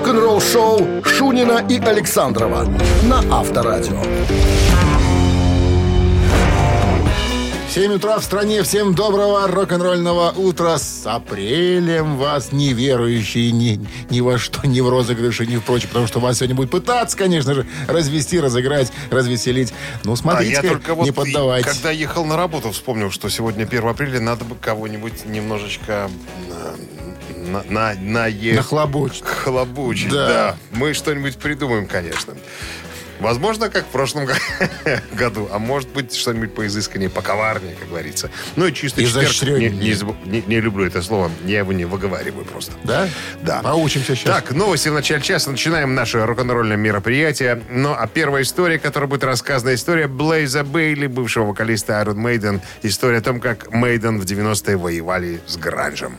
Рок-н-ролл-шоу Шунина и Александрова на Авторадио. 7 утра в стране. Всем доброго рок-н-ролльного утра. С апрелем вас, неверующие ни, ни во что, ни в розыгрыши, ни в прочее. Потому что вас сегодня будет пытаться, конечно же, развести, разыграть, развеселить. Ну, смотрите, а я только вот не поддавайтесь. когда ехал на работу, вспомнил, что сегодня 1 апреля, надо бы кого-нибудь немножечко на, на, на, е... Нахлобучить. Хлобучить, Да. да. Мы что-нибудь придумаем, конечно. Возможно, как в прошлом году, а может быть, что-нибудь поизысканнее, поковарнее, как говорится. Ну и чистый четверг. Не, не не- не люблю это слово, я его не выговариваю просто. Да? Да. Поучимся сейчас. Так, новости в начале часа. Начинаем наше рок-н-ролльное мероприятие. Ну, а первая история, которая будет рассказана, история Блейза Бейли, бывшего вокалиста Iron Maiden. История о том, как Мейден в 90-е воевали с гранжем.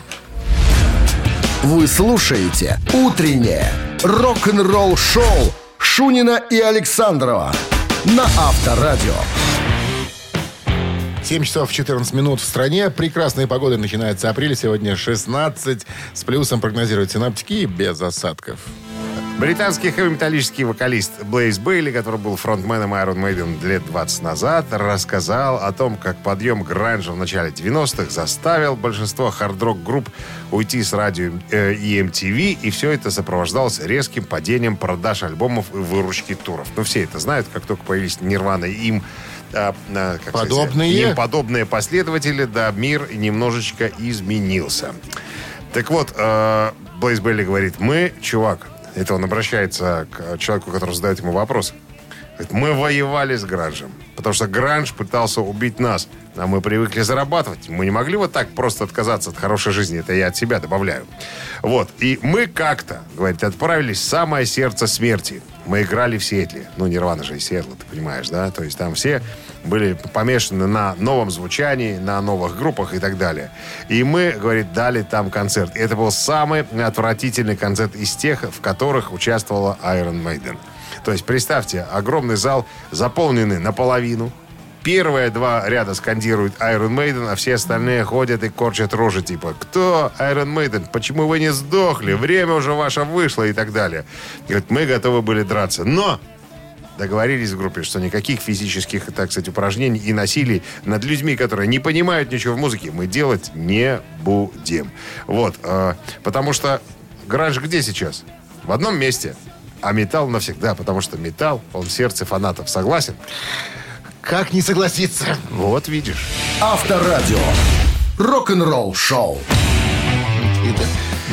Вы слушаете «Утреннее рок-н-ролл-шоу» Шунина и Александрова на Авторадио. 7 часов 14 минут в стране. Прекрасная погода. Начинается апрель. Сегодня 16. С плюсом прогнозируют синоптики без осадков. Британский хэви-металлический вокалист Блейз Бейли, который был фронтменом Iron Maiden лет 20 назад, рассказал о том, как подъем гранжа в начале 90-х заставил большинство хард-рок-групп уйти с радио э, и MTV, и все это сопровождалось резким падением продаж альбомов и выручки туров. Ну, все это знают, как только появились Нирвана и им а, а, как сказать, Подобные? им подобные последователи, да, мир немножечко изменился. Так вот, э, Блейз Белли говорит, мы, чувак, это он обращается к человеку, который задает ему вопрос. Говорит, мы воевали с гранжем, потому что гранж пытался убить нас, а мы привыкли зарабатывать. Мы не могли вот так просто отказаться от хорошей жизни. Это я от себя добавляю. Вот. И мы как-то, говорит, отправились в самое сердце смерти. Мы играли в Сиэтле. Ну, Нирвана же из Сиэтла, ты понимаешь, да? То есть там все были помешаны на новом звучании, на новых группах и так далее. И мы, говорит, дали там концерт. И это был самый отвратительный концерт из тех, в которых участвовала Iron Maiden. То есть, представьте, огромный зал, заполненный наполовину. Первые два ряда скандируют Iron Maiden, а все остальные ходят и корчат рожи, типа, кто Iron Maiden? Почему вы не сдохли? Время уже ваше вышло и так далее. Говорит, мы готовы были драться. Но договорились в группе, что никаких физических, так сказать, упражнений и насилий над людьми, которые не понимают ничего в музыке, мы делать не будем. Вот. э, потому что гранж где сейчас? В одном месте. А металл навсегда, потому что металл, он в сердце фанатов. Согласен? Как не согласиться? Вот видишь. Авторадио. Рок-н-ролл-шоу. Какие-то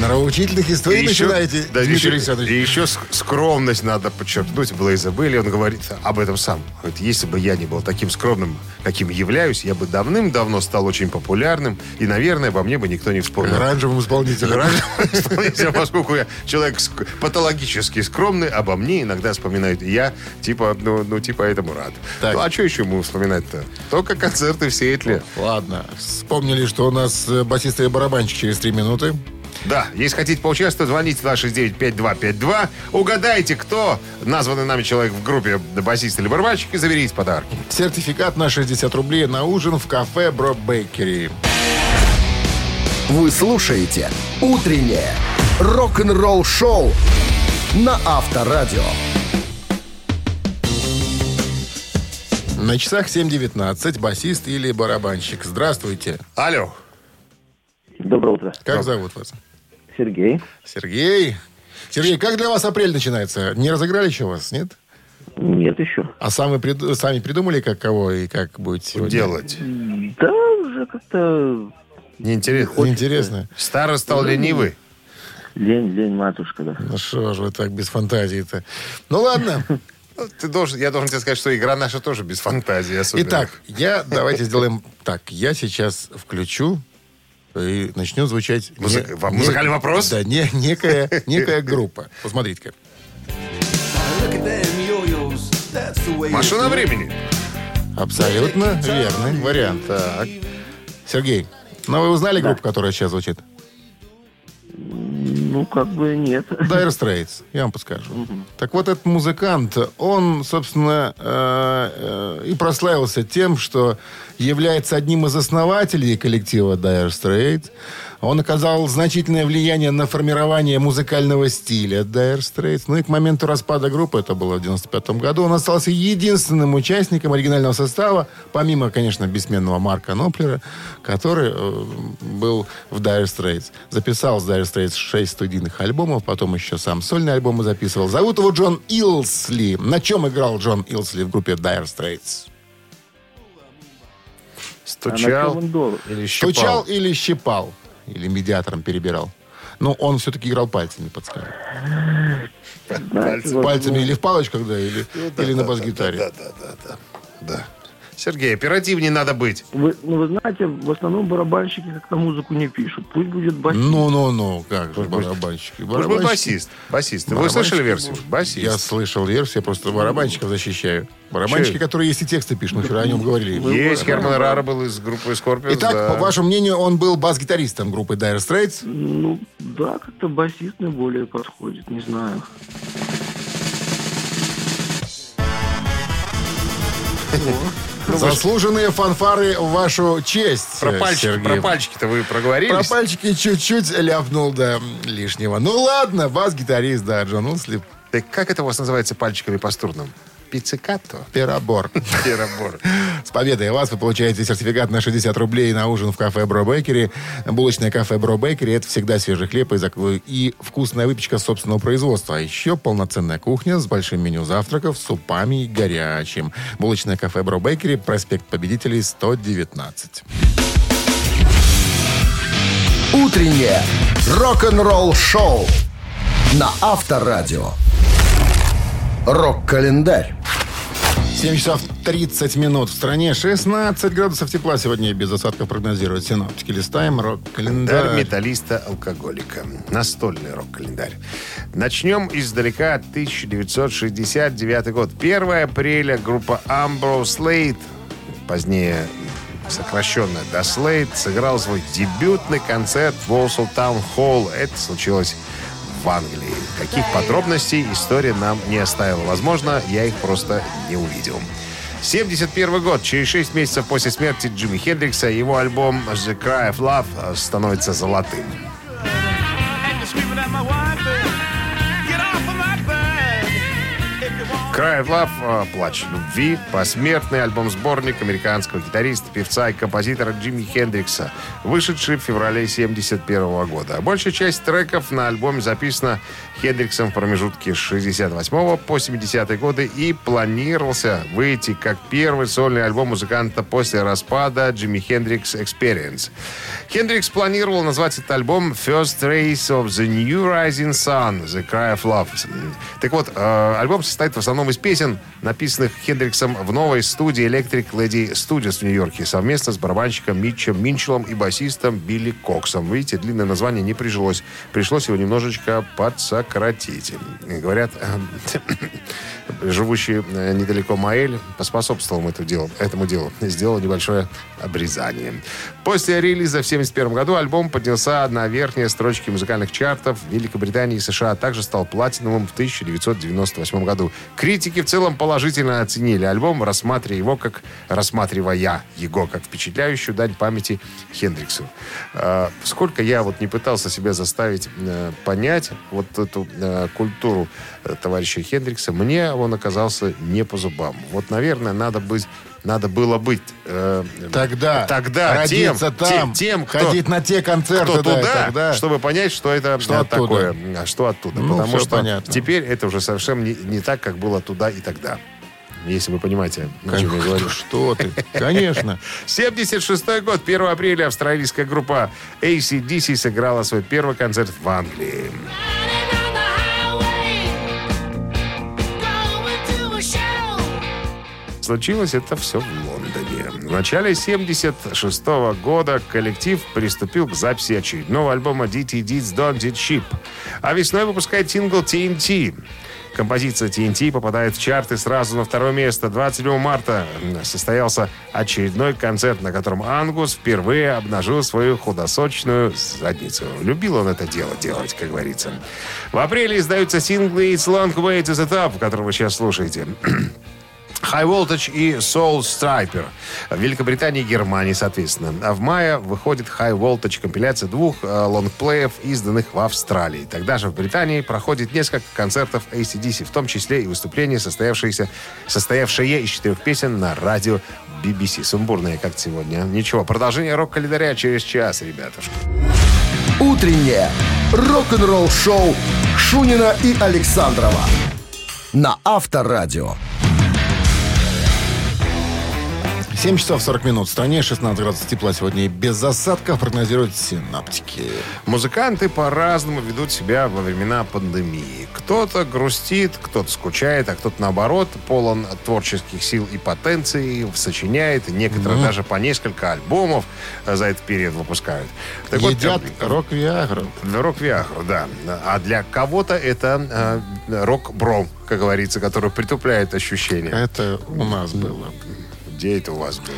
Нравоучительных историй начинаете, да, Дмитрий еще, Александрович. и еще ск- скромность надо подчеркнуть. Блейза Белли, он говорит об этом сам. Говорит, если бы я не был таким скромным, каким являюсь, я бы давным-давно стал очень популярным, и, наверное, обо мне бы никто не вспомнил. Оранжевым исполнителем. Раньше, исполнителем, поскольку я человек ск- патологически скромный, обо мне иногда вспоминают. И я, типа, ну, ну типа, этому рад. Так. Ну, а что еще ему вспоминать-то? Только концерты в Сиэтле. Ладно. Вспомнили, что у нас э, басист и барабанщик через три минуты. Да, если хотите поучаствовать, звоните 269-5252. Угадайте, кто названный нами человек в группе басист или барабанщик, и заберите подарки. Сертификат на 60 рублей на ужин в кафе Бро Бейкери. Вы слушаете «Утреннее рок-н-ролл-шоу» на Авторадио. На часах 7.19 басист или барабанщик. Здравствуйте. Алло. Доброе утро. Как зовут вас? Сергей. Сергей. Сергей, как для вас апрель начинается? Не разыграли еще вас, нет? Нет еще. А сами, прид- сами придумали, как кого и как будете сегодня? Делать. Да, уже как-то Неинтересно. Интересно. Старый стал ленивый. лень, лень, матушка, да. Ну что же вы так без фантазии-то? Ну ладно. Ну, Ты должен, я должен тебе сказать, что игра наша тоже без фантазии особенно. Итак, я давайте сделаем так. Я сейчас включу и начнет звучать... Музык- во- музыкальный вопрос? Да, не, некая, некая группа. Посмотрите-ка. Машина времени. Абсолютно верный вариант. Так. Сергей, ну вы узнали группу, которая сейчас звучит? Ну, как бы нет. Dire Straits, я вам подскажу. Так вот, этот музыкант, он, собственно, э, э, и прославился тем, что является одним из основателей коллектива Dire Straits. Он оказал значительное влияние на формирование музыкального стиля Dire Straits. Ну и к моменту распада группы, это было в 95 году, он остался единственным участником оригинального состава, помимо, конечно, бессменного Марка Ноплера, который э, был в Dire Straits. Записал с Dire Straits 6 студийных альбомов, потом еще сам сольные альбомы записывал. Зовут его Джон Илсли. На чем играл Джон Илсли в группе Dire Straits? А Стучал должен? или щипал? Стучал или щипал? Или медиатором перебирал? Ну, он все-таки играл пальцами, подскажем. Вот, Пальцами или в палочках, да, или, или на бас-гитаре. Да, да, да, да, да. Сергей, оперативнее надо быть. Вы, ну, вы знаете, в основном барабанщики как-то музыку не пишут. Пусть будет басист. Ну-ну-ну, как же Пусть будет- барабанщики. Быть, Барабанщики- басист. Басист. Вы слышали версию? Басист. Я слышал версию, я просто барабанщиков защищаю. Барабанщики, Че? которые есть и тексты пишут, мы вчера о нем говорили. Есть, Герман Рара был из группы Scorpions. Итак, да. по вашему мнению, он был бас-гитаристом группы Dire Straits. Ну, да, как-то басист наиболее подходит, не знаю. Заслуженные фанфары в вашу честь, Про пальчики, про пальчики-то вы проговорились? Про пальчики чуть-чуть ляпнул, да, лишнего. Ну ладно, бас-гитарист, да, Джон Усли, Так как это у вас называется пальчиками по струнам? Пиццикатто? перебор. Перебор. С победой вас вы получаете сертификат на 60 рублей на ужин в кафе Бро Бейкери. Булочное кафе Бро Бейкери – это всегда свежий хлеб и, зак- и вкусная выпечка собственного производства. А еще полноценная кухня с большим меню завтраков, супами и горячим. Булочное кафе Бро Бейкери, проспект Победителей, 119. Утреннее рок-н-ролл-шоу на Авторадио. Рок-календарь. 7 часов 30 минут в стране. 16 градусов тепла сегодня без осадков прогнозируют синоптики. Листаем Календарь рок-календарь. металлиста-алкоголика. Настольный рок-календарь. Начнем издалека. 1969 год. 1 апреля группа Ambro Slate, позднее сокращенно до Slate, сыграл свой дебютный концерт в Walsall Town Hall. Это случилось в Англии. Каких подробностей история нам не оставила. Возможно, я их просто не увидел. 71 год. Через 6 месяцев после смерти Джимми Хендрикса его альбом «The Cry of Love» становится золотым. Cry of Love э, «Плач любви» — посмертный альбом-сборник американского гитариста, певца и композитора Джимми Хендрикса, вышедший в феврале 1971 года. Большая часть треков на альбоме записана Хендриксом в промежутке с 68 по 70 годы и планировался выйти как первый сольный альбом музыканта после распада Джимми Хендрикс Experience. Хендрикс планировал назвать этот альбом First Race of the New Rising Sun, The Cry of Love. Так вот, э, альбом состоит в основном из песен, написанных Хендриксом в новой студии Electric Lady Studios в Нью-Йорке совместно с барабанщиком Митчем Минчелом и басистом Билли Коксом. Видите, длинное название не прижилось. Пришлось его немножечко подсократить. Говорят, э, живущий э, недалеко Маэль поспособствовал этому делу, этому делу. Сделал небольшое обрезание. После релиза в 1971 году альбом поднялся на верхние строчки музыкальных чартов Великобритании и США, а также стал платиновым в 1998 году. Критики в целом положительно оценили альбом, рассматривая его как рассматривая его как впечатляющую дань памяти Хендриксу. Э, сколько я вот не пытался себя заставить э, понять вот эту э, культуру товарища Хендрикса, мне он оказался не по зубам. Вот, наверное, надо быть надо было быть э, Тогда, тогда тем, там, тем, тем, кто, ходить на те концерты, кто да, туда, тогда. чтобы понять, что это Что э, оттуда. такое, а что оттуда. Ну, Потому что понятно. теперь это уже совершенно не, не так, как было туда и тогда. Если вы понимаете, о чем я говорю. Что ты? Конечно. 76 год, 1 апреля, австралийская группа ACDC сыграла свой первый концерт в Англии. Случилось это все в Лондоне. В начале 76 года коллектив приступил к записи очередного альбома DT Deeds Don't It Cheap. А весной выпускает сингл TNT. Композиция TNT попадает в чарты сразу на второе место. 27 марта состоялся очередной концерт, на котором Ангус впервые обнажил свою худосочную задницу. Любил он это дело делать, как говорится. В апреле издаются синглы «It's Long Way to the Top», который вы сейчас слушаете. High Voltage и Soul Striper. В Великобритании и Германии, соответственно. А в мае выходит High Voltage компиляция двух э, лонгплеев, изданных в Австралии. Тогда же в Британии проходит несколько концертов ACDC, в том числе и выступления, состоявшиеся, состоявшие из четырех песен на радио BBC. Сумбурные, как сегодня. Ничего, продолжение рок-календаря через час, ребятушки. Утреннее рок-н-ролл-шоу Шунина и Александрова на Авторадио. 7 часов 40 минут. В стране 16 градусов тепла сегодня и без осадков прогнозируют синаптики. Музыканты по-разному ведут себя во времена пандемии. Кто-то грустит, кто-то скучает, а кто-то, наоборот, полон творческих сил и потенций, сочиняет. Некоторые даже по несколько альбомов за этот период выпускают. Так вот, Едят э, рок-виагру. Рок-виагру, да. А для кого-то это э, рок-бро, как говорится, который притупляет ощущения. Это у нас было. Где это у вас было?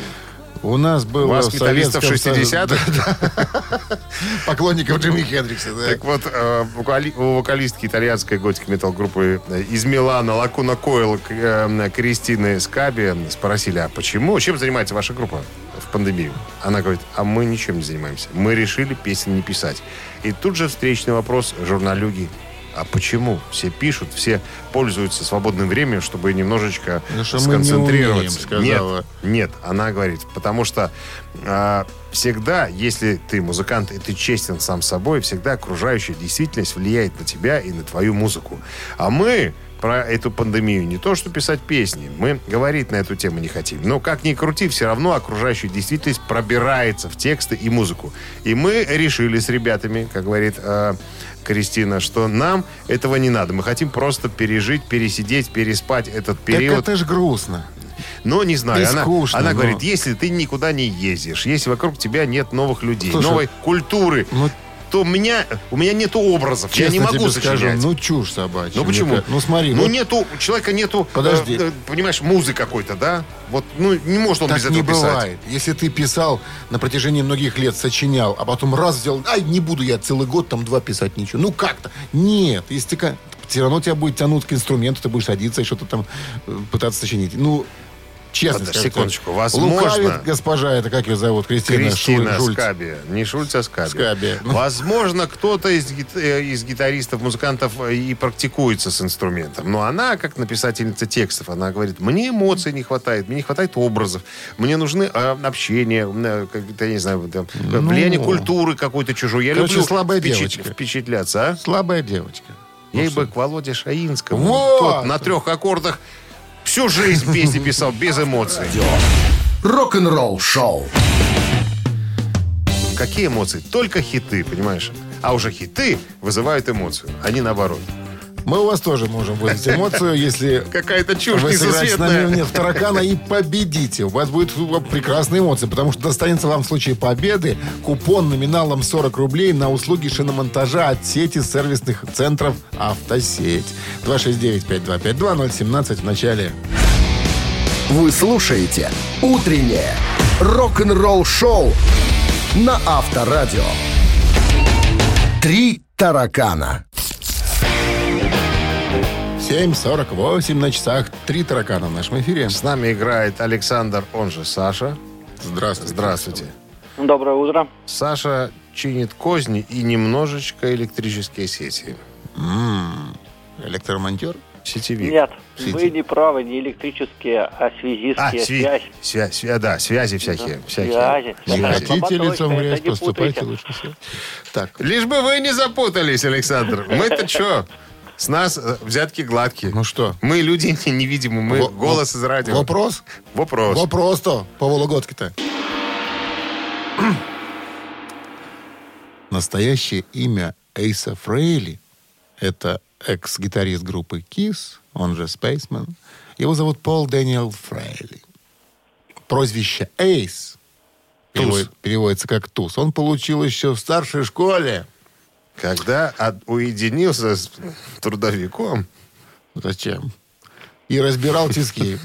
У нас было У вас в металлистов Советском 60-х? Поклонников Джимми Хендрикса, да. Так вот, э, у вокалистки итальянской готик метал группы э, из Милана Лакуна Койл э, Кристины Скаби спросили, а почему, чем занимается ваша группа в пандемию? Она говорит, а мы ничем не занимаемся. Мы решили песен не писать. И тут же встречный вопрос журналюги. А почему? Все пишут, все пользуются свободным временем, чтобы немножечко Ну, что мы не сконцентрироваться. умеем, сказала. Нет, нет, она говорит, потому что а, всегда, если ты музыкант и ты честен сам собой, всегда окружающая действительность влияет на тебя и на твою музыку. А мы про эту пандемию не то, что писать песни, мы говорить на эту тему не хотим. Но как ни крути, все равно окружающая действительность пробирается в тексты и музыку. И мы решили с ребятами, как говорит э, Кристина, что нам этого не надо. Мы хотим просто пережить, пересидеть, переспать этот Так период. это ж грустно. Но не знаю, И она, скучно, она но- говорит, если ты никуда не ездишь, если вокруг тебя нет новых людей, Слушай, новой культуры, ну, то у меня, у меня нету образов, я Честно не могу сочинять. скажу, ну чушь собачья. Ну, мне почему? кажется. Ну смотри, ну вот нету, у человека нету, Подожди. э, э, понимаешь, музы какой-то, да? Вот, ну, не может он так без этого не писать. бывает. Если ты писал на протяжении многих лет, сочинял, а потом раз взял, ай, не буду я целый год там два писать ничего. Ну как-то. Нет, если ты все равно тебя будет тянуть к инструменту, ты будешь садиться и что-то там э, пытаться сочинить. Ну, честно Подожди, секундочку, возможно- Лукавит госпожа, это как ее зовут? Кристина, Кристина Шуль-. Скаби. Не Шульц, а Скаби. Скаби. Ну. Возможно, кто-то из, гит- э, из гитаристов, музыкантов э, и практикуется с инструментом. Но она, как написательница текстов, она говорит, мне эмоций не хватает, мне не хватает образов, мне нужны э, общение, э, как-то, я не знаю, там, э, влияние культуры какой-то чужой. Я Ну. Короче, люблю слабая впечат- девочка. впечатляться, а? Слабая девочка. Ей бы к Володе Шаинскому. Вот! Тот на трех аккордах всю жизнь песни писал без эмоций. Рок-н-ролл шоу. Какие эмоции? Только хиты, понимаешь? А уже хиты вызывают эмоцию, а не наоборот. Мы у вас тоже можем вызвать эмоцию, если Какая-то чушь вы сыграете с нами нет таракана и победите. У вас будет прекрасные эмоции, потому что достанется вам в случае победы купон номиналом 40 рублей на услуги шиномонтажа от сети сервисных центров «Автосеть». 269-5252-017 в начале. Вы слушаете «Утреннее рок-н-ролл шоу» на Авторадио. Три таракана. 7.48 на часах. Три таракана в нашем эфире. С нами играет Александр, он же Саша. Здравствуйте. Здравствуйте. Доброе утро. Саша чинит козни и немножечко электрические сети. Электромонтер? Сетевик. Нет, Сети. вы не правы, не электрические, а А, связистские, сви- связь. связь, свя- да, связи всякие. Да, всякие. связи. Не Да, хотите лицом в грязь, поступайте путайте. лучше. Так, Лишь бы вы не запутались, Александр. Мы-то что? С нас э, взятки гладкие. ну что? Мы люди не- невидимы, мы Во- голос из радио. Вопрос? Вопрос. Вопрос-то по Вологодке-то. Настоящее имя Эйса Фрейли – это экс-гитарист группы Kiss, он же Spaceman. Его зовут Пол Дэниел Фрейли. Прозвище Эйс перевод- переводится как Туз. Он получил еще в старшей школе. Когда от- уединился с трудовиком, Зачем? И разбирал тиски.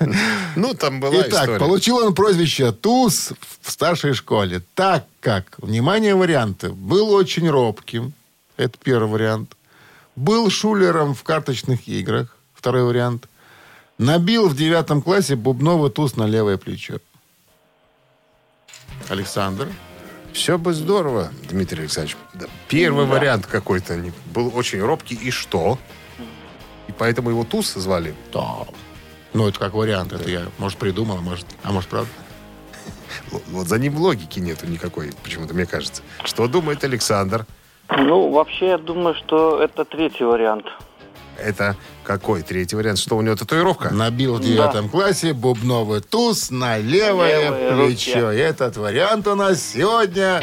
ну, там была Итак, история. получил он прозвище Туз в старшей школе, так как, внимание, варианты, был очень робким, это первый вариант, был шулером в карточных играх, второй вариант, Набил в девятом классе бубновый туз на левое плечо. Александр. Все бы здорово, Дмитрий Александрович. Да, Первый вариант какой-то был очень робкий. И что? И поэтому его Туз звали. Да. Ну, это как вариант. Это я, может, придумал, а может, а может, правда. Вот- Вот за ним логики нету никакой, почему-то мне кажется. Что думает Александр? Ну, вообще, я думаю, что это третий вариант. Это какой третий вариант? Что у него татуировка? Набил в девятом классе бубновый туз на левое Левые плечо. И этот вариант у нас сегодня...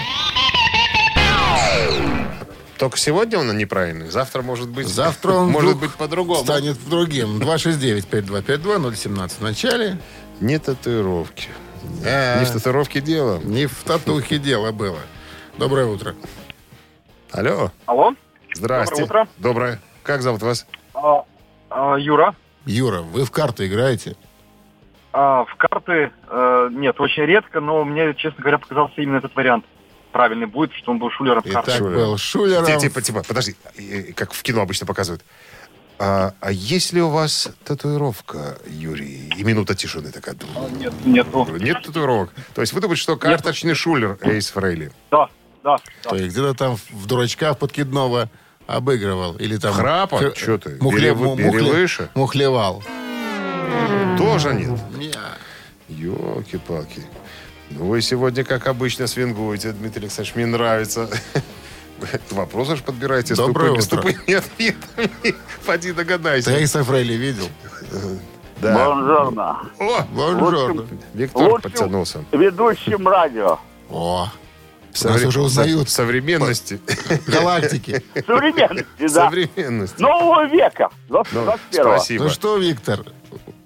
Только сегодня он неправильный. Завтра может быть... Завтра он может быть по-другому. станет другим. 269-5252-017 в начале. Не татуировки. Э, Не в татуировке дело. Не в татухе дело было. Доброе утро. Алло. Алло, Здрасте. Доброе утро. Доброе. Как зовут вас? А, а, Юра. Юра, вы в карты играете? А, в карты э, нет, очень редко, но мне, честно говоря, показался именно этот вариант. Правильный будет, что он был шулером в карты. так Шулер. был Шулером. Ти- Типа, типа, подожди, как в кино обычно показывают. А, а есть ли у вас татуировка, Юрий? И минута тишины такая. Нет, нету. Нет татуировок? То есть вы думаете, что карточный шулер Эйс Фрейли? Да, да. да. То есть где-то там в дурачка в подкидного обыгрывал. Или там... Храпа? Фер- Чё ты? Мухле... Выше. Мухлевал. Тоже нет. Не. Елки-палки. Ну, вы сегодня, как обычно, свингуете, Дмитрий Александрович. Мне нравится. Вопросы же подбираете Доброе тупыми, с утро. тупыми ответами. Поди догадайся. Ты Эйса Фрейли видел? Да. Бонжорно. О, Бонжорно. Виктор Лучшим подтянулся. Ведущим радио. О, Совре- Нас уже узнают. Современности. галактики. Современности, да. Современности. Нового века. Ну, 21 спасибо. Ну что, Виктор,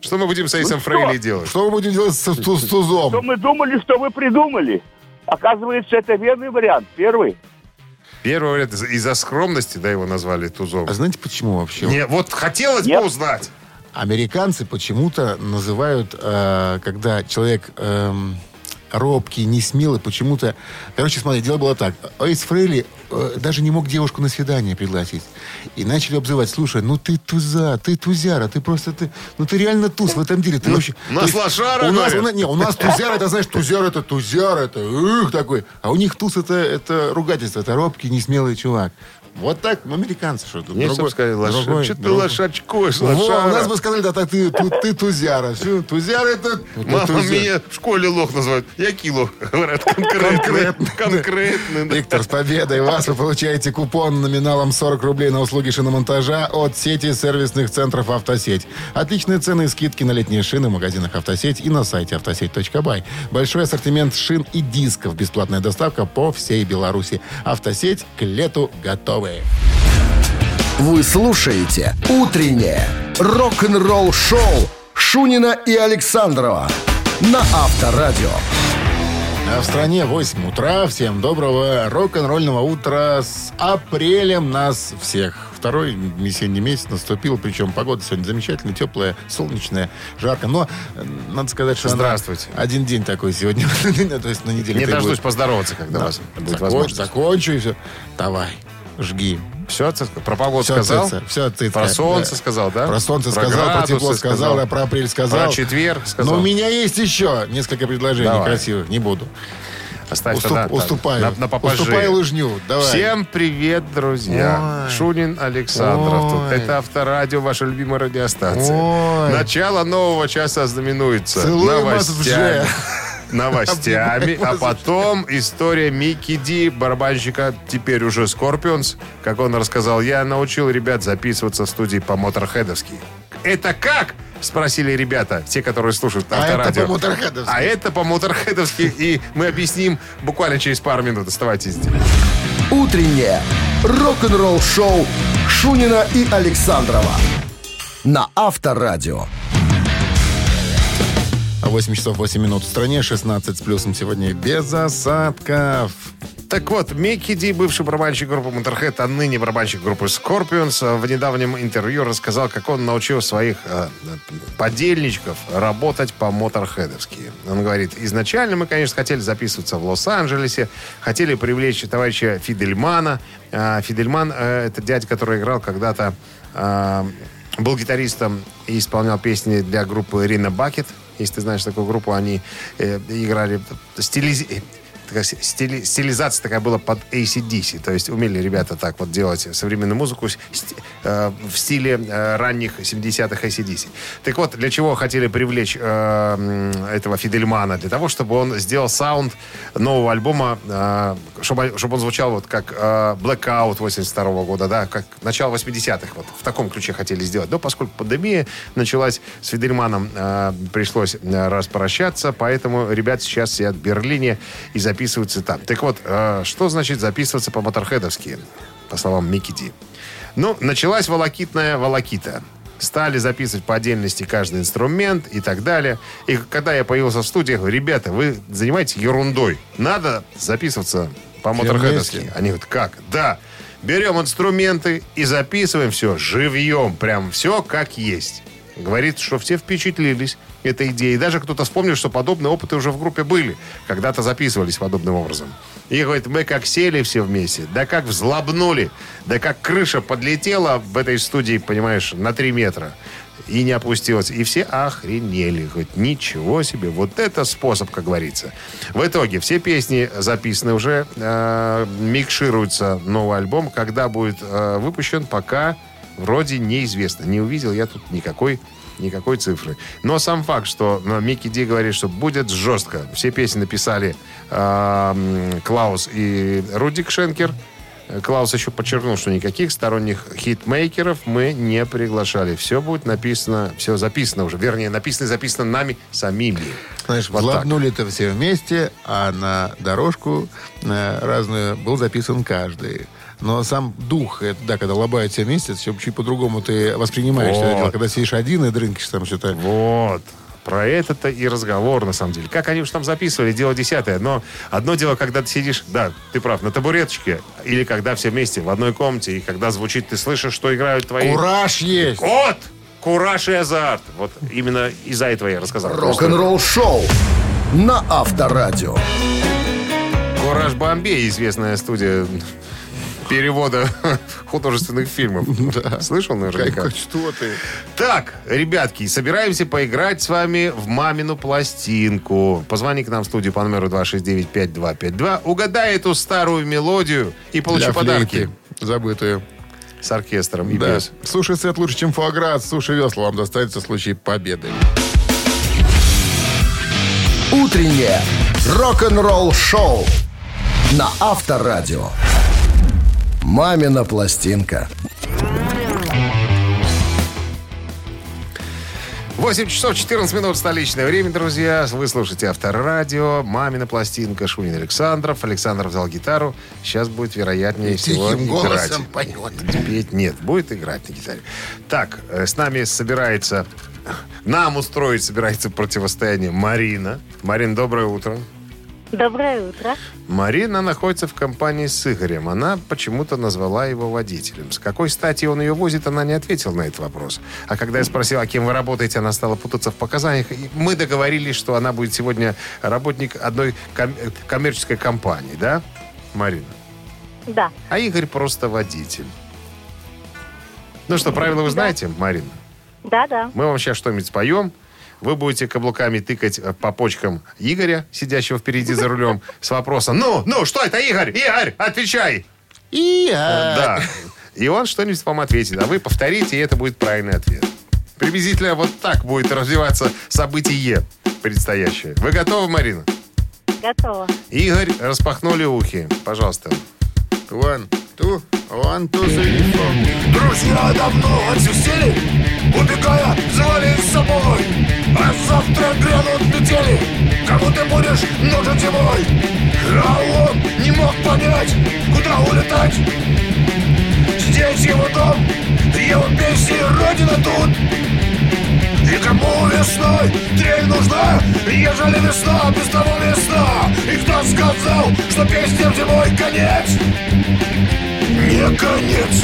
Что мы будем с Эйсом что? Фрейли делать? что мы будем делать с, с Что тузом? мы думали, что вы придумали? Оказывается, это верный вариант. Первый. Первый вариант из- из-за скромности, да, его назвали Тузом. А знаете, почему вообще? Не, вот хотелось Нет. бы узнать. Американцы почему-то называют, э, когда человек эм, робкий, не смелый, почему-то... Короче, смотри, дело было так. Эйс Фрейли э, даже не мог девушку на свидание пригласить. И начали обзывать, слушай, ну ты туза, ты тузяра, ты просто... ты, Ну ты реально туз в этом деле. Ты вообще... у нас есть лошара, у нас, у нас- Не, у нас тузяр, это, знаешь, тузяр, это тузяр, это ух, такой. А у них туз, это, это ругательство, это робкий, несмелый чувак. Вот так, ну, американцы что то Мне чтобы сказали, лоша... что ты лошачкуешь, Во, у лошара? нас бы сказали, да, так ты, ты, ты тузяра. Всё, тузяра это... это Мама тузяр. меня в школе лох называют. Який лох? Говорят, конкретный. Конкретный. Да. Виктор, с победой вас вы получаете купон номиналом 40 рублей на услуги шиномонтажа от сети сервисных центров «Автосеть». Отличные цены и скидки на летние шины в магазинах «Автосеть» и на сайте автосеть.бай. Большой ассортимент шин и дисков. Бесплатная доставка по всей Беларуси. «Автосеть» к лету готовы. Вы слушаете «Утреннее рок-н-ролл-шоу» Шунина и Александрова на Авторадио. А в стране 8 утра. Всем доброго рок-н-ролльного утра с апрелем нас всех. Второй весенний месяц наступил, причем погода сегодня замечательная, теплая, солнечная, жарко. Но э, надо сказать, что Здравствуйте. один день такой сегодня, то есть на неделе. Не дождусь будешь- поздороваться, когда Да. вас будет Закон- возможность. Закончу и все. Давай, жги. Все, про погоду Все, сказал? цица, все, цица. Про солнце Да. сказал, да? Про солнце Про сказал, про тепло сказал, сказал. про апрель сказал. Про четверг сказал. Но у меня есть еще несколько предложений Давай. красивых. Не буду. Оставь Уступ- тогда, уступаю. На, на попозже. Уступаю лыжню. Давай. Всем привет, друзья. Ой. Шунин Александров. тут. Ой. Это Авторадио, ваша любимая радиостанция. Ой. Начало нового часа знаменуется Целуем вас в новостями. А потом история Микки Ди, барабанщика, теперь уже Скорпионс. Как он рассказал, я научил ребят записываться в студии по-моторхедовски. Это как? Спросили ребята, те, которые слушают А это авторадио. по-моторхедовски. А это по-моторхедовски. И мы объясним буквально через пару минут. Оставайтесь здесь. Утреннее рок-н-ролл-шоу Шунина и Александрова на Авторадио. 8 часов 8 минут в стране, 16 с плюсом сегодня без осадков. Так вот, Микки Ди, бывший барабанщик группы Motorhead, а ныне барабанщик группы Scorpions, в недавнем интервью рассказал, как он научил своих э, подельничков работать по-моторхедовски. Он говорит, изначально мы, конечно, хотели записываться в Лос-Анджелесе, хотели привлечь товарища Фидельмана. А Фидельман э, это дядя, который играл когда-то э, был гитаристом и исполнял песни для группы Рина Бакет. Если ты знаешь такую группу, они э, играли стилиз... такая стили- стилизация такая была под ACDC. То есть умели ребята так вот делать современную музыку э, в стиле э, ранних 70-х ACDC. Так вот, для чего хотели привлечь э, этого Фидельмана? Для того, чтобы он сделал саунд нового альбома, э, чтобы, чтобы он звучал вот как э, Blackout 82 года, да, как начало 80-х. Вот в таком ключе хотели сделать. Но поскольку пандемия началась с Фидельманом, э, пришлось э, распрощаться, поэтому ребят сейчас сидят в Берлине и записываются там. Так вот, э, что значит записываться по-моторхедовски, по словам Микки Ди? Ну, началась волокитная волокита. Стали записывать по отдельности каждый инструмент и так далее. И когда я появился в студии, я говорю, ребята, вы занимаетесь ерундой. Надо записываться по-моторхедовски. вместе? Они говорят, как? Да. Берем инструменты и записываем все живьем. Прям все как есть. Говорит, что все впечатлились этой идеей. Даже кто-то вспомнил, что подобные опыты уже в группе были. Когда-то записывались подобным образом. И говорит, мы как сели все вместе, да как взлобнули, да как крыша подлетела в этой студии, понимаешь, на 3 метра. И не опустилась. И все охренели. Говорит, ничего себе. Вот это способ, как говорится. В итоге все песни записаны уже. э, микшируется новый альбом. Когда будет э, выпущен, пока вроде неизвестно. Не увидел я тут никакой никакой цифры. Но сам факт, что ну, Микки Ди говорит, что будет жестко. Все песни написали э, Клаус и Рудик Шенкер. Э, Клаус еще подчеркнул, что никаких сторонних хитмейкеров мы не приглашали. Все будет написано, все записано уже. Вернее, написано и записано нами самими. Знаешь, Вот так. взлобнули это все вместе, а на дорожку э, разную был записан каждый. Но сам дух, это, да, когда лобают все вместе, это чуть по-другому ты воспринимаешь Вот. это дело. Когда сидишь один и дрынкишь там что-то. Вот. Про это-то и разговор, на самом деле. Как они уж там записывали, дело десятое. Но одно дело, когда ты сидишь, да, ты прав, на табуреточке, или когда все вместе в одной комнате, и когда звучит, ты слышишь, что играют твои... Кураж есть! Вот! Кураж и азарт. Вот именно из-за этого я рассказал. Рок-н-ролл шоу на Авторадио. Кураж Бомбей, известная студия перевода художественных фильмов. Слышал наверняка? Как, что ты? Так, ребятки, собираемся поиграть с вами в мамину пластинку. Позвони к нам в студию по номеру 269-5252. Угадай эту старую мелодию и получи Для подарки забытую. с оркестром и Да. без. Суши свет лучше, чем фуагра. От Суши весла вам достанется в случае победы. Утреннее рок-н-ролл шоу на Авторадио. Мамина пластинка. 8 часов 14 минут столичное время, друзья. Вы слушаете Авторадио, мамина пластинка, Шунин Александров. Александр взял гитару. Сейчас будет, вероятнее всего, Тихим играть. голосом поет. Петь нет, будет играть на гитаре. Так, э, с нами собирается... Нам устроить собирается противостояние Марина. Марин, доброе утро. Доброе утро. Марина находится в компании с Игорем. Она почему-то назвала его водителем. С какой стати он ее возит, она не ответила на этот вопрос. А когда я спросил, а кем вы работаете, она стала путаться в показаниях. И мы договорились, что она будет сегодня работник одной ком- э, коммерческой компании, да, Марина? Да, А Игорь просто водитель. Ну что, правила вы знаете, Марина? да, да. Мы вам сейчас что-нибудь споем. Вы будете каблуками тыкать э, по почкам Игоря, сидящего впереди за рулем, с вопросом «Ну, ну, что это, Игорь? Игорь, отвечай!» И Да. И он что-нибудь вам ответит, а вы повторите, и это будет правильный ответ. Приблизительно вот так будет развиваться событие предстоящее. Вы готовы, Марина? Готово. Игорь, распахнули ухи. Пожалуйста. One, two, one, two. Друзья давно отсюсили, убегая, звали с собой. А завтра грянут метели, кому ты будешь нужен зимой. А он не мог понять, куда улетать. Здесь его дом, его песни, родина тут. И кому весной трель нужна, ежели весна без того весна? И кто сказал, что песням зимой конец? Не конец,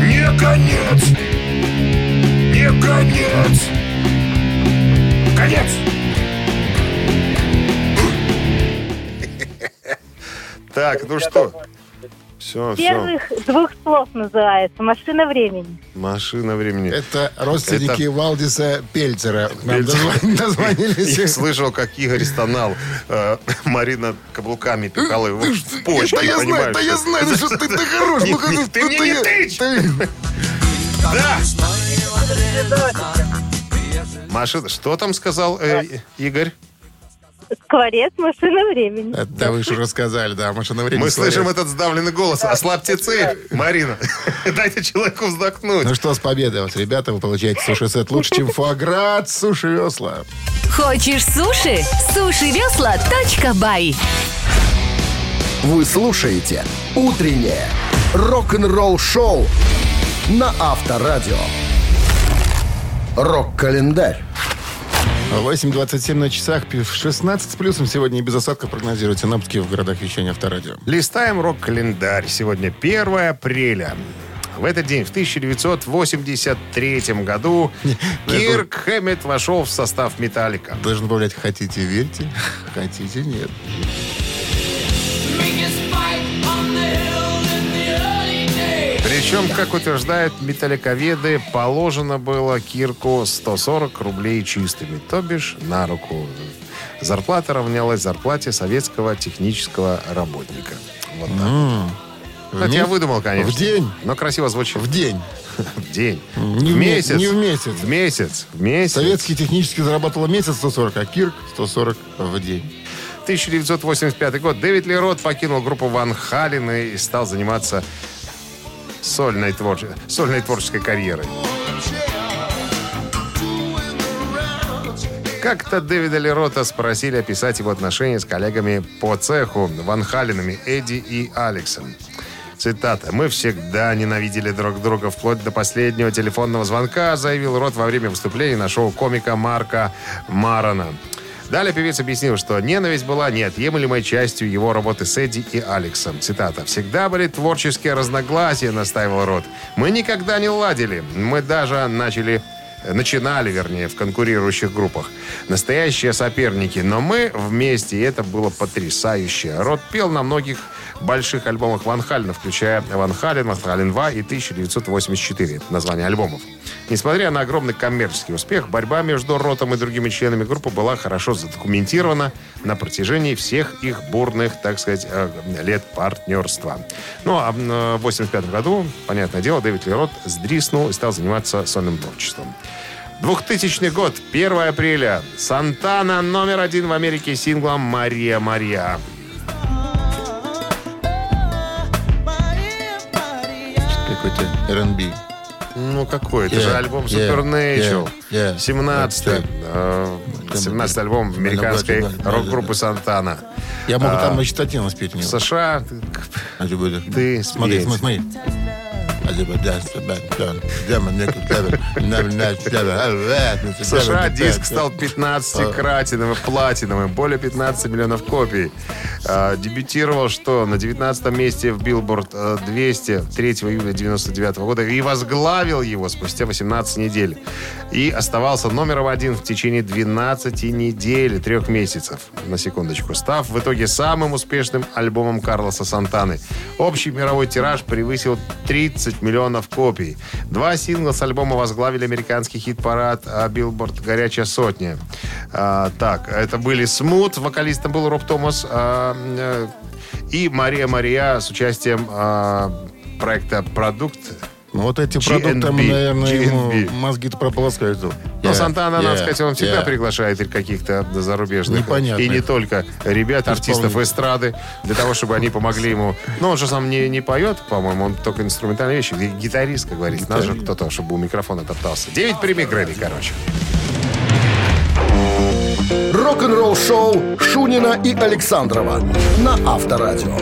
не конец, не конец, конец. Так, ну что? Все, все. Первых двух слов называется «Машина времени». Машина времени. Это родственники Валдиса Пельцера. Нам Пельцера. дозв- дозвонились. Я слышал, как Игорь стонал. Э, Марина каблуками пихала его в почки, Да я знаю, да я знаю, что ты, ты хорош. Ну, ты мне не тычь! ты- Да! Машина, что там сказал э, Игорь? Скворец «Машина времени». Это вы же рассказали, да, машина времени. Мы скворец. слышим этот сдавленный голос. Ослабьте цель, Марина. Дайте человеку вздохнуть. Ну что, с победой вас, ребята, вы получаете суши-сет лучше, чем фуагра от Суши Весла. Хочешь суши? Сушивесла.бай Вы слушаете «Утреннее рок-н-ролл-шоу» на Авторадио. Рок-календарь. 8.27 на часах, пи- 16 с плюсом сегодня и без осадков прогнозируют синоптики в городах вещания Авторадио. Листаем рок-календарь. Сегодня 1 апреля. В этот день, в 1983 году, Кирк Хэммет вошел в состав «Металлика». Должен добавлять «хотите, верьте, хотите, нет». Причем, как утверждают металликоведы, положено было Кирку 140 рублей чистыми, то бишь на руку. Зарплата равнялась зарплате советского технического работника. Вот так. Это я выдумал, конечно. В день? Но красиво звучит. В день. В день. Не в в ме- месяц. не в месяц. В месяц. В месяц. Советский технически зарабатывал месяц 140, а Кирк 140 в день. 1985 год. Дэвид Ли Рот покинул группу Ван Хален и стал заниматься сольной, творче- сольной творческой карьерой. Как-то Дэвида Ли Рота спросили описать его отношения с коллегами по цеху Ван Халенами Эдди и Алексом. Цитата. «Мы всегда ненавидели друг друга вплоть до последнего телефонного звонка», заявил Рот во время выступления на шоу комика Марка Марона. Далее певец объяснил, что ненависть была неотъемлемой частью его работы с Эдди и Алексом. Цитата. «Всегда были творческие разногласия», настаивал Рот. «Мы никогда не ладили. Мы даже начали начинали, вернее, в конкурирующих группах. Настоящие соперники, но мы вместе, и это было потрясающе. Рот пел на многих больших альбомах Ван Халена, включая Ван Хален, Ван Хален 2 и 1984. Это название альбомов. Несмотря на огромный коммерческий успех, борьба между Ротом и другими членами группы была хорошо задокументирована на протяжении всех их бурных, так сказать, э, лет партнерства. Ну, а в 1985 году, понятное дело, Дэвид Ли Рот сдриснул и стал заниматься сольным творчеством. 2000 год, 1 апреля. Сантана номер один в Америке синглом «Мария, Мария». Какой-то R&B. Ну, какой? Это Yeah, же альбом yeah, Supernatural. yeah, yeah. 17 Yeah, э, 17 альбом американской рок-группы. Сантана. Я могу А, там на читательно спеть В. США А ты Ты смотри, смотри, смотри. В США диск стал 15-кратиновым, платиновым, более 15 миллионов копий. А, дебютировал что? На 19 месте в Billboard э, 200 3 июля 99 года и возглавил его спустя 18 недель. И оставался номером один в течение 12 недель, трех месяцев, на секундочку, став в итоге самым успешным альбомом Карлоса Сантаны. Общий мировой тираж превысил 30 миллионов копий. Два сингла с альбома возглавили американский хит-парад а, Billboard «Горячая сотня». А, так, это были «Смут», вокалистом был Роб Томас, а, э, и «Мария Мария» с участием а, проекта «Продукт». Ну, вот эти продукты, наверное, ему мозги-то прополоскают. Но Сантана, надо сказать, он всегда yeah. приглашает каких-то зарубежных. Непонятных. И не только ребят, артистов эстрады, для того, чтобы они помогли ему. Но он же сам не, не поет, по-моему, он только инструментальные вещи. Ги- Гитарист, как говорится. Надо же кто-то, чтобы у микрофона топтался. Девять прими Грэмми, короче. Рок-н-ролл-шоу Шунина и Александрова на Авторадио.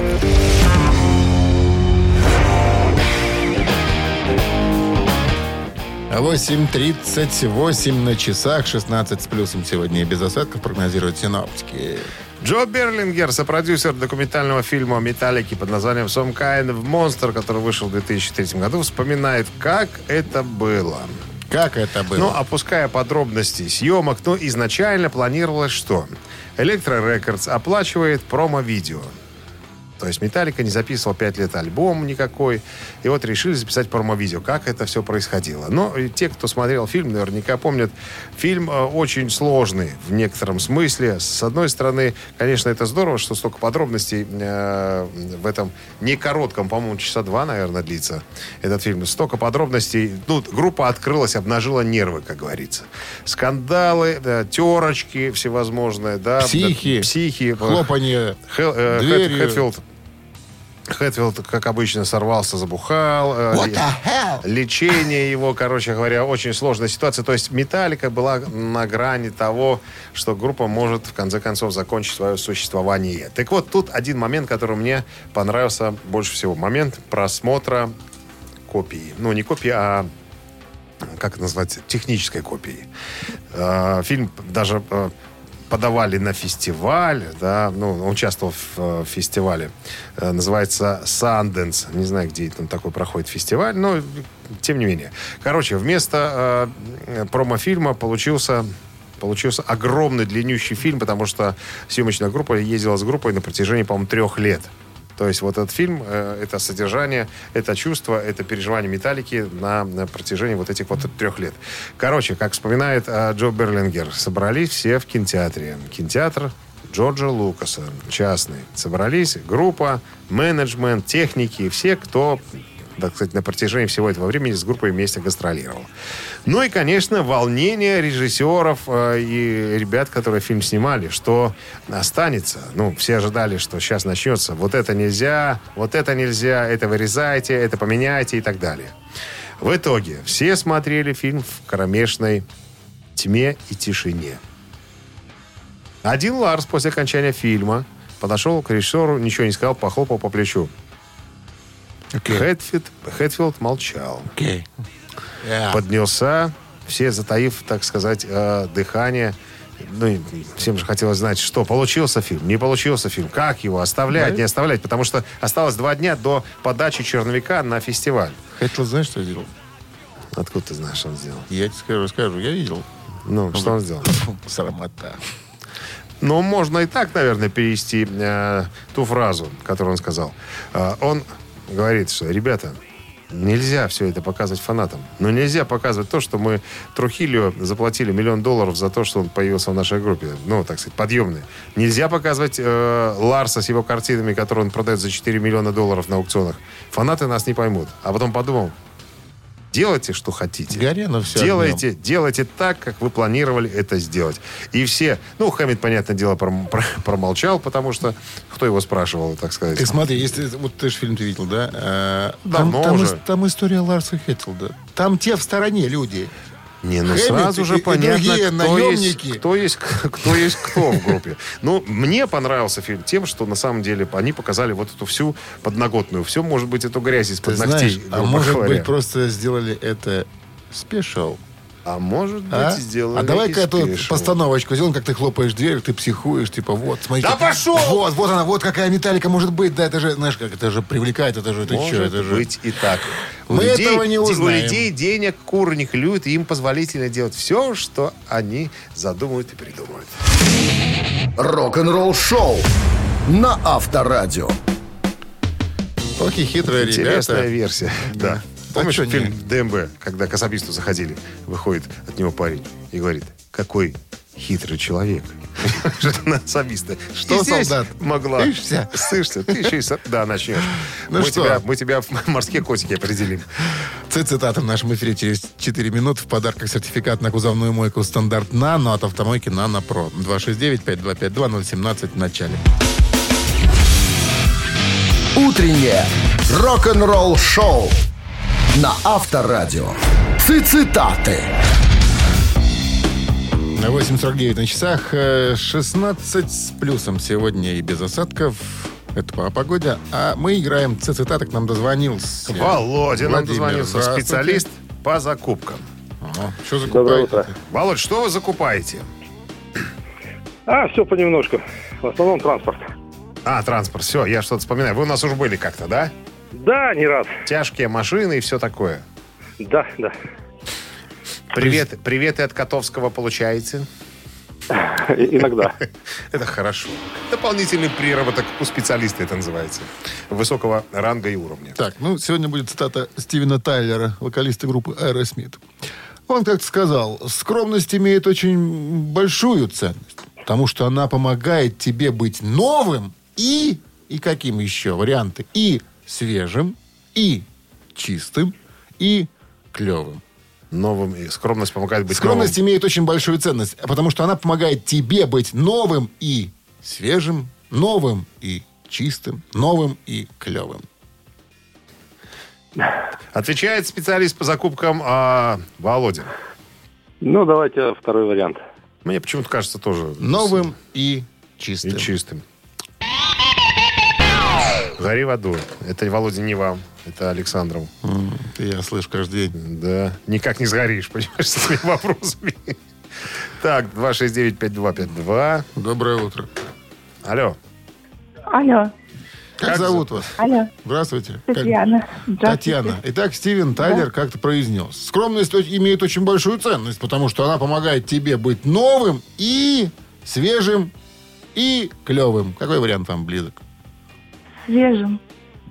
8.38 на часах, 16 с плюсом сегодня и без осадков прогнозируют синоптики. Джо Берлингер, сопродюсер документального фильма «Металлики» под названием «Some Kind of Monster», который вышел в 2003 году, вспоминает, как это было. Как это было? Ну, опуская подробности съемок, ну, изначально планировалось что? Электро Рекордс оплачивает промо-видео. То есть Металлика не записывал пять лет альбом никакой. И вот решили записать промо-видео, как это все происходило. Но те, кто смотрел фильм, наверняка помнят, фильм э, очень сложный в некотором смысле. С одной стороны, конечно, это здорово, что столько подробностей э, в этом не коротком, по-моему, часа два, наверное, длится этот фильм. Столько подробностей. Ну, группа открылась, обнажила нервы, как говорится. Скандалы, да, терочки всевозможные, да. Психи. да, психи. Хлопанье э, дверью. Хэтфилд Хэтфилд, как обычно, сорвался, забухал. Э, What the hell? Лечение его, короче говоря, очень сложная ситуация. То есть Металлика была на грани того, что группа может, в конце концов, закончить свое существование. Так вот, тут один момент, который мне понравился больше всего. Момент просмотра копии. Ну, не копии, а как это назвать, технической копии. Э, Фильм даже э, подавали на фестиваль, да, ну, он участвовал в э, фестивале, Э, называется Sundance, не знаю, где там такой проходит фестиваль, но тем не менее. Короче, вместо э, промо-фильма получился получился огромный длиннющий фильм, потому что съемочная группа ездила с группой на протяжении, по-моему, трех лет. То есть вот этот фильм, э, это содержание, это чувство, это переживание металлики на, на протяжении вот этих вот трех лет. Короче, как вспоминает э, Джо Берлингер, собрались все в кинотеатре. Кинотеатр Джорджа Лукаса, частный. Собрались группа, менеджмент, техники, все, кто так сказать, на протяжении всего этого времени с группой вместе гастролировал. Ну и, конечно, волнение режиссеров э, и ребят, которые фильм снимали, что останется. Ну, все ожидали, что сейчас начнется. Вот это нельзя, вот это нельзя, это вырезайте, это поменяйте и так далее. В итоге все смотрели фильм в кромешной тьме и тишине. Один Ларс после окончания фильма подошел к режиссеру, ничего не сказал, похлопал по плечу. Хэтфилд, Хэтфилд молчал. Окей. Yeah. Поднялся, все затаив, так сказать, э, дыхание. Ну, всем же хотелось знать, что получился фильм, не получился фильм, как его оставлять, не оставлять, потому что осталось два дня до подачи черновика на фестиваль. Хэтфилд знаешь, что сделал? Откуда ты знаешь, что он сделал? Я тебе скажу, скажу, я видел. Ну, что он сделал? Срамота. Ну, можно и так, наверное, перевести э, ту фразу, которую он сказал. Э, он говорит, что, ребята, нельзя все это показывать фанатам. Но нельзя показывать то, что мы Трухилио заплатили миллион долларов за то, что он появился в нашей группе. Ну, так сказать, подъемный. Нельзя показывать э, Ларса с его картинами, которые он продает за 4 миллиона долларов на аукционах. Фанаты нас не поймут. А потом подумал, делайте, что хотите. Горено все Делайте, делайте так, как вы планировали это сделать. И все, ну, Хэммит, понятное дело, пром- про- промолчал, потому что кто его спрашивал, так сказать. Ты смотри, если вот ты же фильм ты видел, да? Э, Давно там, там, уже. там история Ларса Хэтфилда. Там те в стороне люди. Не, ну Хэммит сразу и- же и понятно, другие кто, есть, кто есть кто есть кто в группе. Ну, мне понравился фильм тем, что на самом деле они показали вот эту всю подноготную. Все, может быть, эту грязь из-под знаешь, ногтей. а грубо может говоря. быть, просто сделали это спешл. А может быть, А, сделали а давай-ка эту постановочку сделаем, как ты хлопаешь дверь, ты психуешь, типа, вот, смотри. Да пошел! Вот, вот она, вот какая металлика может быть. Да, это же, знаешь, как это же привлекает, это же, это Может что, это же... быть и так. У Мы людей- этого не У узнаем. людей денег куры не клюют, и им позволительно делать все, что они задумают и придумают. Рок-н-ролл шоу на Авторадио. Ох и хитрые Интересная ребята. версия. Да. Помнишь не- фильм ДМБ, когда к особисту заходили, выходит от него парень и говорит, какой хитрый человек. Что ты на особиста. Что, И солдат? Могла. Слышишься? Слышишься? Ты еще и... Да, начнешь. Ну мы, что? тебя, мы тебя в морские котики определим. Цитата в нашем эфире через 4 минуты. В подарках сертификат на кузовную мойку «Стандарт Нано» от автомойки «Нано Про». 269-5252-017 в начале. Утреннее рок-н-ролл шоу на Авторадио. Цитаты. На 8.49 на часах. э, 16 с плюсом сегодня и без осадков. Это по погоде. А мы играем цитата, к нам дозвонился. Володя нам Владимир, дозвонился, специалист по закупкам. Ага. Что закупаете? утро. Володь, что вы закупаете? А, все понемножку. В основном транспорт. А, транспорт. Все, я что-то вспоминаю. Вы у нас уже были как-то, да? Да, не раз. Тяжкие машины и все такое. Да, да. Привет, привет и от Котовского получаете? Иногда. Это хорошо. Дополнительный приработок у специалиста это называется. Высокого ранга и уровня. Так, ну, сегодня будет цитата Стивена Тайлера, вокалиста группы Aerosmith. Он как-то сказал, скромность имеет очень большую ценность, потому что она помогает тебе быть новым и... И каким еще варианты? И свежим, и чистым, и клевым. Новым и скромность помогает быть Скромность новым. имеет очень большую ценность, потому что она помогает тебе быть новым и свежим, новым и чистым, новым и клевым. Отвечает специалист по закупкам а, Володя. Ну, давайте второй вариант. Мне почему-то кажется тоже... Новым и чистым. И чистым. Гори в аду. Это, Володя, не вам. Это Александров. Ты я слышу каждый день. Да. Никак не сгоришь, понимаешь, с этими вопросами. Так, 269-5252. Доброе утро. Алло. Алло, Как, Как зовут вас? алло, Здравствуйте. Как- Татьяна. Здравствуйте. Татьяна. Итак, Стивен Тайлер как-то произнес. Скромность имеет очень большую ценность, потому что она помогает тебе быть новым и свежим и клевым. Какой вариант вам близок? Свежим.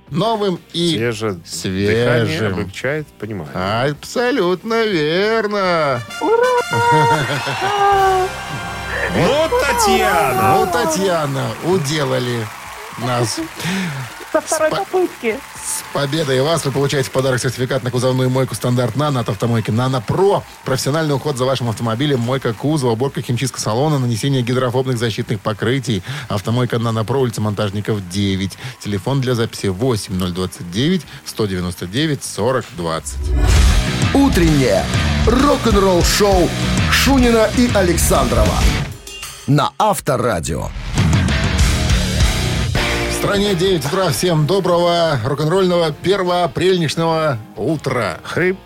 Новым и Свеже. Дыхание свежим. облегчает, понимаю. Абсолютно верно. Ну, Татьяна! Ну, Татьяна, уделали нас. Со второй Спа- попытки. С победой вас вы получаете в подарок сертификат на кузовную мойку стандарт «Нано» от автомойки «Нано Про». Профессиональный уход за вашим автомобилем, мойка кузова, уборка химчистка салона, нанесение гидрофобных защитных покрытий. Автомойка «Нано Про», улица Монтажников, 9. Телефон для записи 8029 199 40 20. Утреннее рок-н-ролл-шоу Шунина и Александрова на Авторадио. Стране 9 утра. Всем доброго рок-н-ролльного первоапрельничного утра. Хрип.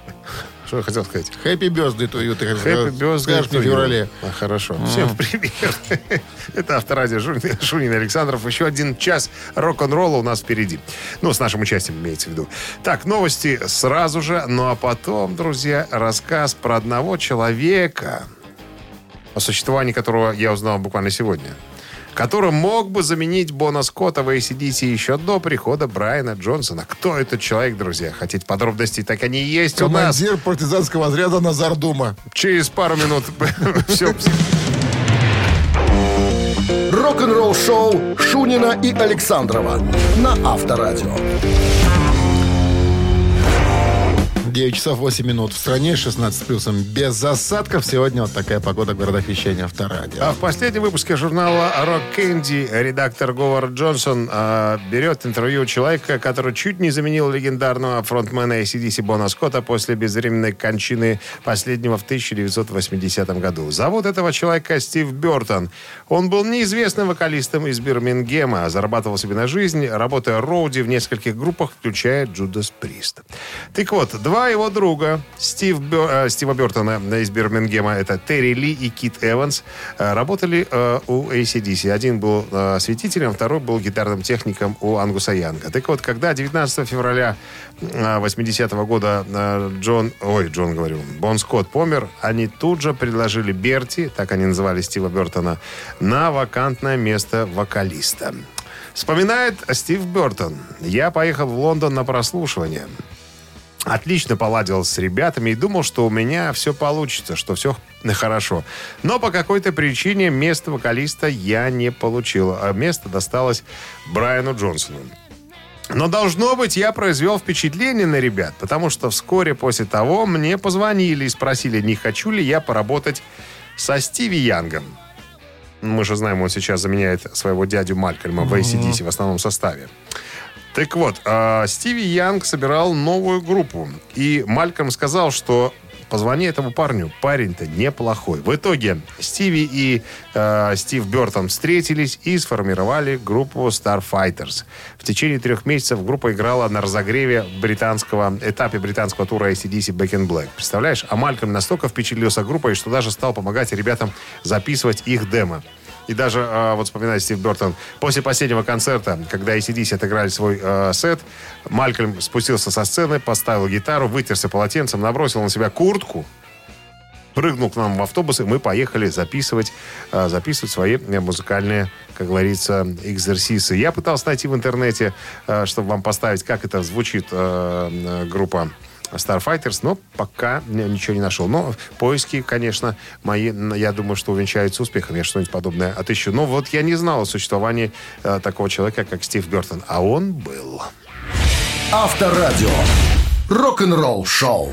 Что я хотел сказать? Хэппи бёзды тую, ты Хэппи Бёзды. Скажешь мне в феврале. А, хорошо. Всем привет. Это Авторадио Шунин, Шунин Александров. Еще один час рок-н-ролла у нас впереди. Ну, с нашим участием имеется в виду. Так, новости сразу же. Ну, а потом, друзья, рассказ про одного человека, о существовании которого я узнал буквально сегодня который мог бы заменить Бона Скотта в ACDC еще до прихода Брайана Джонсона. Кто этот человек, друзья? Хотите подробностей? Так они и есть у нас. Командир партизанского отряда Назар Дума. Через пару минут все Рок-н-ролл-шоу Шунина и Александрова на Авторадио. 9 часов 8 минут. В стране 16 плюсом. Без осадков. Сегодня вот такая погода в городах вещания Авторадио. А в последнем выпуске журнала «Рок Кэнди» редактор Говард Джонсон а, берет интервью человека, который чуть не заменил легендарного фронтмена ACDC Бона Скотта после безвременной кончины последнего в 1980 году. Зовут этого человека Стив Бертон. Он был неизвестным вокалистом из Бирмингема, зарабатывал себе на жизнь, работая роуди в нескольких группах, включая Джудас Прист. Так вот, два его друга, Стив Бё- э, Стива Бертона из Бирмингема, это Терри Ли и Кит Эванс, э, работали э, у ACDC. Один был э, светителем, второй был гитарным техником у Ангуса Янга. Так вот, когда 19 февраля 80-го года э, Джон, ой, Джон говорю, Бон Скотт помер, они тут же предложили Берти, так они называли Стива Бертона, на вакантное место вокалиста. Вспоминает Стив Бертон. Я поехал в Лондон на прослушивание. Отлично поладил с ребятами и думал, что у меня все получится, что все хорошо. Но по какой-то причине место вокалиста я не получил, а место досталось Брайану Джонсону. Но, должно быть, я произвел впечатление на ребят, потому что вскоре после того мне позвонили и спросили, не хочу ли я поработать со Стиви Янгом. Мы же знаем, он сейчас заменяет своего дядю Малькольма в ACDC в основном составе. Так вот, а, Стиви Янг собирал новую группу. И Малькольм сказал, что позвони этому парню. Парень-то неплохой. В итоге Стиви и э, Стив Бертон встретились и сформировали группу Starfighters. В течение трех месяцев группа играла на разогреве британского этапе британского тура ACDC Back in Black. Представляешь? А Малькольм настолько впечатлился группой, что даже стал помогать ребятам записывать их демо. И даже, э, вот вспоминает Стив Бертон, после последнего концерта, когда ACDC отыграли свой э, сет, Малькольм спустился со сцены, поставил гитару, вытерся полотенцем, набросил на себя куртку прыгнул к нам в автобус, и мы поехали записывать, э, записывать свои э, музыкальные, как говорится, экзерсисы. Я пытался найти в интернете, э, чтобы вам поставить, как это звучит группа Starfighters, но пока ни- ничего не нашел. Но поиски, конечно, мои, я думаю, что увенчаются успехом. Я что-нибудь подобное отыщу. Но вот я не знал о существовании э, такого человека, как Стив Бертон. А он был. Авторадио. Рок-н-ролл шоу.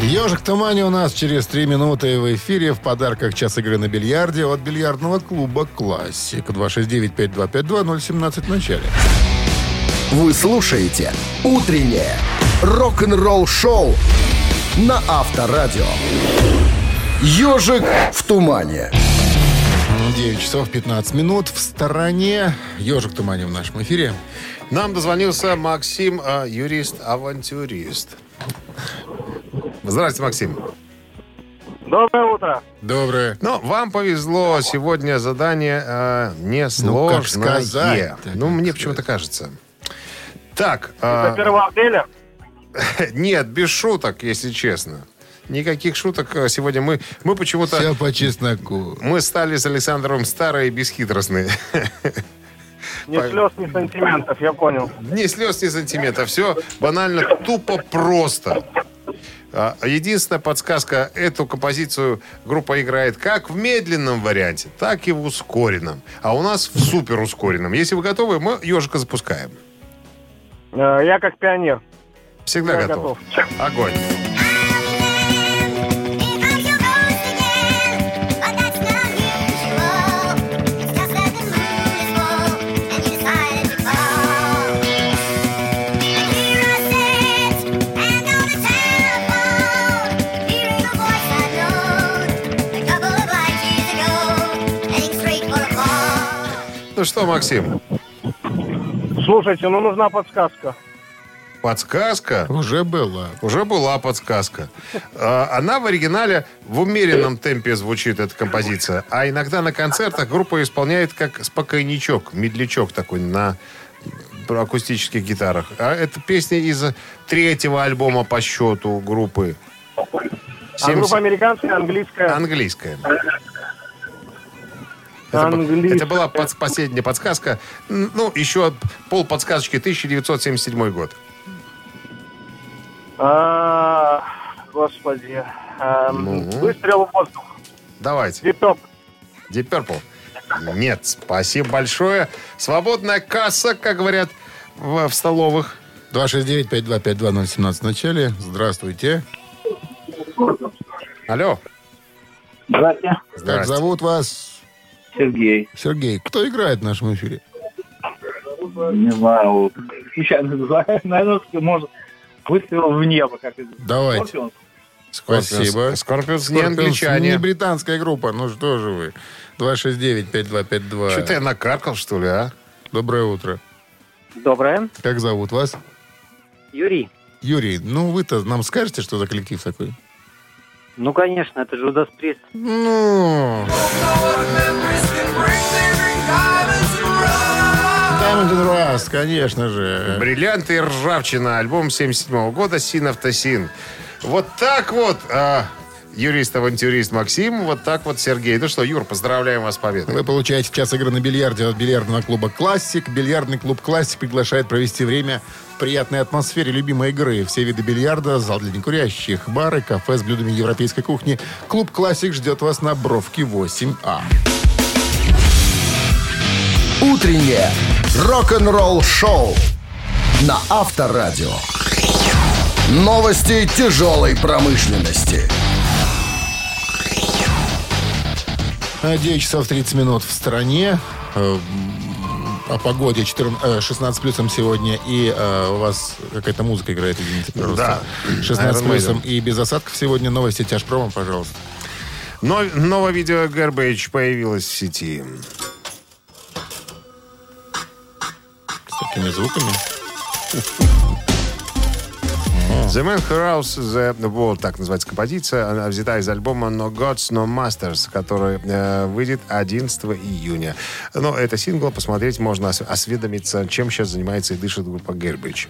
Ежик в тумане у нас через три минуты в эфире в подарках час игры на бильярде от бильярдного клуба «Классик». 269-5252-017 в начале. Вы слушаете «Утреннее рок-н-ролл шоу» на Авторадио. Ежик в тумане. 9 часов 15 минут в стороне. Ежик в тумане в нашем эфире. Нам дозвонился Максим, э, юрист-авантюрист. Здравствуйте, Максим. Доброе утро. Доброе. Ну, вам повезло. Сегодня задание э, несложное. как сказать? Ну, мне почему-то кажется. Так, Это э, 1 апреля. нет, без шуток, если честно. Никаких шуток э, сегодня мы, мы почему-то... Все по чесноку. Мы стали с Александром старые и бесхитростные. Ни слез, ни сантиментов, я понял. Ни слез, ни сантиментов. Все банально, тупо просто. А, Единственная подсказка, эту композицию группа играет как в медленном варианте, так и в ускоренном. А у нас в супер ускоренном. Если вы готовы, мы ежика запускаем. Э, Я как пионер. Всегда Я готов. готов. Огонь. Ну что, Максим, Слушайте, ну нужна подсказка. подсказка? Уже была. Уже была подсказка. А, Она в оригинале в умеренном темпе звучит, эта композиция. А иногда на концертах группа исполняет как спокойничок, медлячок такой на акустических гитарах. А это песня из третьего альбома по счету группы. А 70 группа американская, английская. Английская. Английская. это была под- последняя подсказка. Ну, еще пол подсказочки 1977 год. А, Господи. Эм, Ну? Выстрел в воздух. Давайте. Виток. Deep Purple? Нет, спасибо большое. Свободная касса, как говорят в, в столовых. 269-5252-017 в начале. Здравствуйте. Алло. Здравствуйте. Как зовут вас? Сергей. Сергей. Кто играет в нашем эфире? Не знаю, случайно называю. Наверное, может, выстрел в небо, как это. Давайте. Скорпион? Спасибо. Скорпионс не англичане. Не британская группа. Ну что же вы. 269-5252. Что-то я накаркал, что ли, а? Доброе утро. Доброе. Как зовут вас? Юрий. Юрий, ну вы-то нам скажете, что за коллектив такой? Ну, конечно, это же Judas Priest. Ну... Diamond Rust, конечно же. Бриллианты и ржавчина. Альбом 77 года «Син Автосин». Вот так вот, а, юрист-авантюрист Максим, вот так вот Сергей. Ну что, Юр, поздравляем вас с победой. Вы получаете час игры на бильярде от бильярдного клуба «Классик». Бильярдный клуб «Классик» приглашает провести время в приятной атмосфере любимой игры. Все виды бильярда, зал для некурящих, бары, кафе с блюдами европейской кухни. Клуб «Классик» ждет вас на Бровке 8А. Утреннее рок-н-ролл шоу на Авторадио. Новости тяжелой промышленности. 9 часов 30 минут в стране. Э, О погоде 14, э, 16 плюсом сегодня. И э, у вас какая-то музыка играет, извините, пожалуйста. Да. 16 Iron плюсом и без осадков сегодня. Новости тяжпрома, пожалуйста. Но, новое видео Garbage появилось в сети. С такими звуками. The Man Who Roused the World, так называется композиция. Она взята из альбома No Gods, No Masters, который э, выйдет 11 июня. Но это сингл, посмотреть можно, ос- осведомиться, чем сейчас занимается и дышит группа Гербич.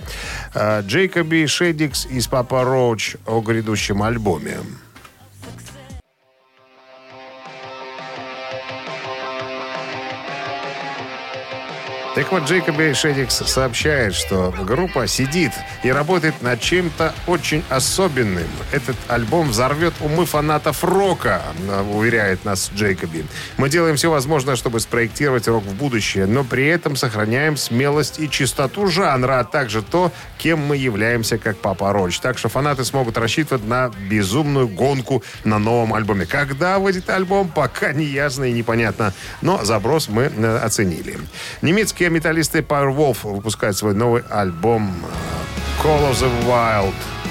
Э, Джейкоби Шедикс из Папа Роуч о грядущем альбоме. Так вот, Джейкоби Шедикс сообщает, что группа сидит и работает над чем-то очень особенным. Этот альбом взорвет умы фанатов рока, уверяет нас Джейкоби. Мы делаем все возможное, чтобы спроектировать рок в будущее, но при этом сохраняем смелость и чистоту жанра, а также то, кем мы являемся как Папа Роч. Так что фанаты смогут рассчитывать на безумную гонку на новом альбоме. Когда выйдет альбом, пока не ясно и непонятно. Но заброс мы э, оценили. Немецкие металлисты Powerwolf выпускают свой новый альбом э, Call of the Wild.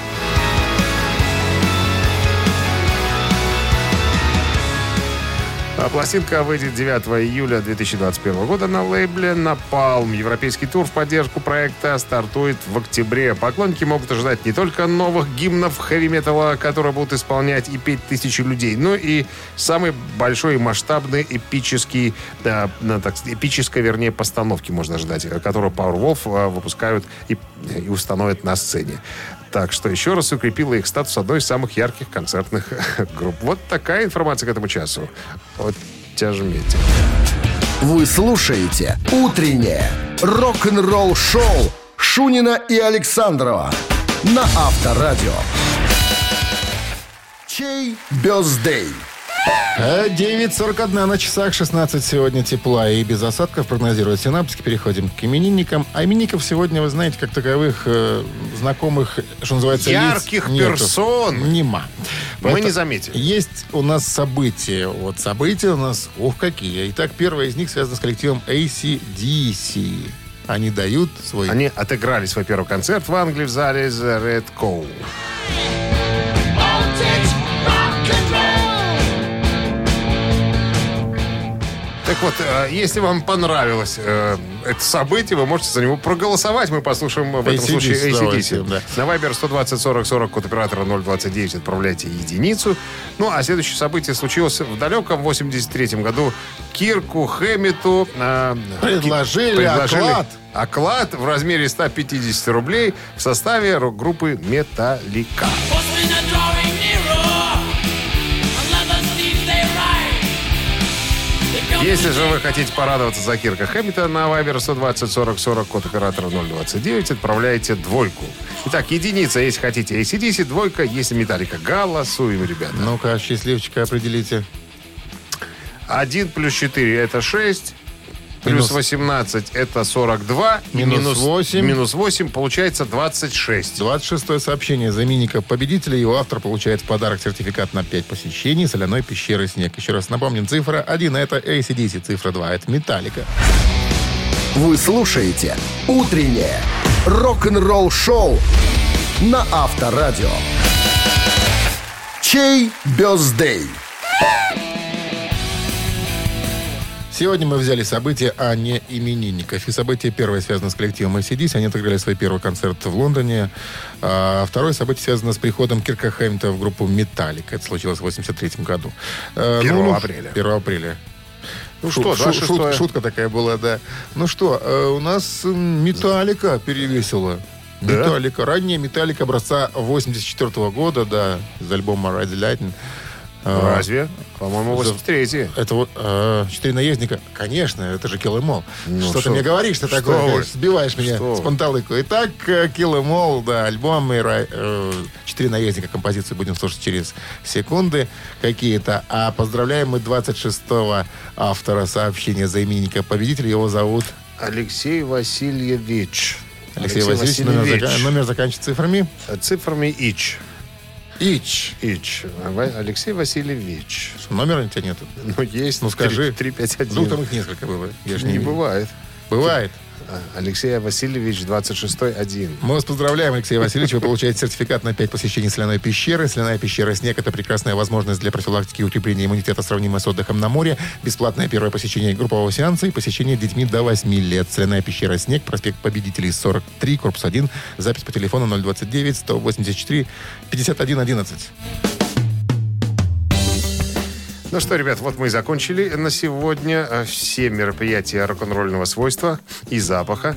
Пластинка выйдет 9 июля 2021 года на лейбле Napalm. Европейский тур в поддержку проекта стартует в октябре. Поклонники могут ожидать не только новых гимнов хэви-металла, которые будут исполнять и петь тысячи людей, но и самый большой масштабный эпический, да, так, эпической, вернее, постановки можно ожидать, которую Powerwolf а, выпускают и, и установят на сцене. Так что еще раз укрепила их статус одной из самых ярких концертных групп. Вот такая информация к этому часу. Вот тяжмите. Вы слушаете «Утреннее рок-н-ролл-шоу» Шунина и Александрова на Авторадио. Чей бездей? А 9.41 на часах, 16 сегодня тепла и без осадков прогнозируют синаптики. Переходим к именинникам. А именинников сегодня, вы знаете, как таковых э, знакомых, что называется, лиц Ярких нету. персон. Нема. Мы не заметили. Есть у нас события. Вот события у нас, ух, какие. Итак, первое из них связано с коллективом ACDC. Они дают свой... Они отыграли свой первый концерт в Англии в зале The Red Cow. Вот, э, если вам понравилось э, это событие, вы можете за него проголосовать. Мы послушаем в этом AC/DC, случае ACDC. да. На Viber 120 40 40, код оператора 029, отправляйте единицу. Ну, а следующее событие случилось в далеком 83-м году. Кирку Хэммету э, Предложили оклад. оклад в размере 150 рублей в составе рок-группы «Металлика». Если же вы хотите порадоваться за Кирка Хэммита на Viber 120 40 40, код оператора 029, отправляйте двойку. Итак, единица, если хотите ACDC, двойка, если Металлика. Голосуем, ребята. Ну-ка, счастливчика определите. 1 плюс 4 это 6. Плюс Минус. 18 это 42. и Минус минус 8. Минус 8 получается 26. 26 сообщение заменника победителя. Его автор получает в подарок сертификат на 5 посещений соляной пещеры «Снег». Еще раз напомним, цифра 1 это ACDC, цифра 2 это «Металлика». Вы слушаете «Утреннее рок-н-ролл-шоу» на Авторадио. Чей бездей? Сегодня мы взяли события, а не именинников. И событие первое связано с коллективом ACDC. Они отыграли свой первый концерт в Лондоне. А второе событие связано с приходом Кирка Хэммита в группу «Металлика». Это случилось в 83 году. Э, 1 апреля. 1 апреля. Ну Шу- что, шу- 26 шут- шутка такая была, да. Ну что, э, у нас «Металлика» перевесила. Да? «Металлика». Ранняя «Металлика» образца 84 года, да, из альбома «Ride the Lightning». А, Разве? По-моему, 83 это вот э, четыре наездника. Конечно, это же Kill Em. Ну, что, что- ты мне говоришь, что, что такое? вы? Сбиваешь меня Что с панталыку. Итак, э, Kill Em да, альбом и э, четыре наездника композиции будем слушать через секунды какие-то. А поздравляем мы 26-го автора сообщения за именинника победителя. Его зовут Алексей Васильевич. Алексей, Васильевич. Номер, Васильевич. зака- номер заканчивается цифрами. Цифрами ИЧ. Ич. ИЧ. Ва- Алексей Васильевич. Что, номера у тебя нету? Ну, есть. Ну, скажи. 351. Вдруг там их несколько было. Я ж Не бывает. Бывает. Алексей Васильевич, 26-й, один. Мы вас поздравляем, Алексей Васильевич. Вы получаете сертификат на 5 посещений соляной пещеры. Соляная пещера «Снег» — это прекрасная возможность для профилактики и укрепления иммунитета, сравнимая с отдыхом на море. Бесплатное первое посещение группового сеанса и посещение детьми до 8 лет. Соляная пещера «Снег», проспект Победителей, 43, корпус 1. Запись по телефону 029 184 51 11. Ну что, ребят, вот мы и закончили на сегодня э, все мероприятия рок-н-ролльного свойства и запаха.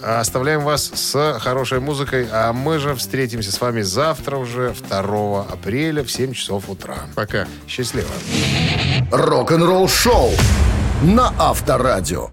Оставляем вас с хорошей музыкой, а мы же встретимся с вами завтра уже, 2 апреля в 7 часов утра. Пока. Счастливо. Рок-н-ролл шоу на Авторадио.